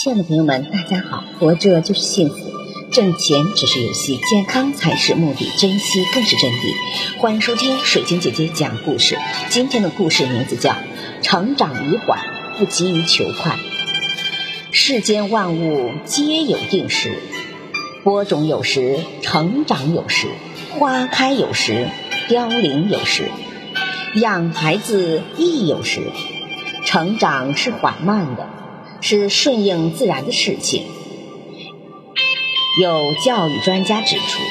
亲爱的朋友们，大家好！活着就是幸福，挣钱只是游戏，健康才是目的，珍惜更是真谛。欢迎收听水晶姐姐讲故事。今天的故事名字叫《成长已缓，不急于求快》。世间万物皆有定时，播种有时，成长有时，花开有时，凋零有时，养孩子亦有时。成长是缓慢的。是顺应自然的事情。有教育专家指出，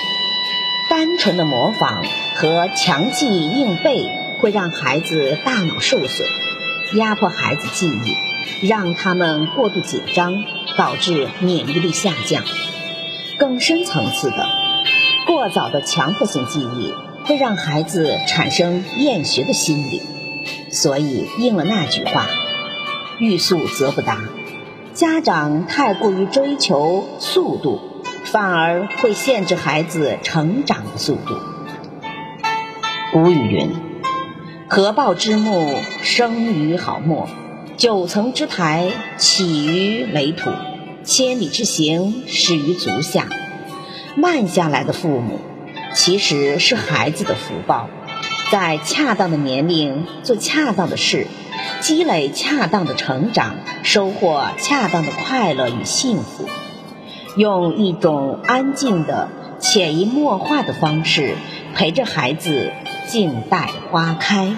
单纯的模仿和强记硬背会让孩子大脑受损，压迫孩子记忆，让他们过度紧张，导致免疫力下降。更深层次的，过早的强迫性记忆会让孩子产生厌学的心理。所以应了那句话。欲速则不达，家长太过于追求速度，反而会限制孩子成长的速度。古语云：“合抱之木，生于毫末；九层之台，起于垒土；千里之行，始于足下。”慢下来的父母，其实是孩子的福报，在恰当的年龄做恰当的事。积累恰当的成长，收获恰当的快乐与幸福，用一种安静的、潜移默化的方式陪着孩子静待花开。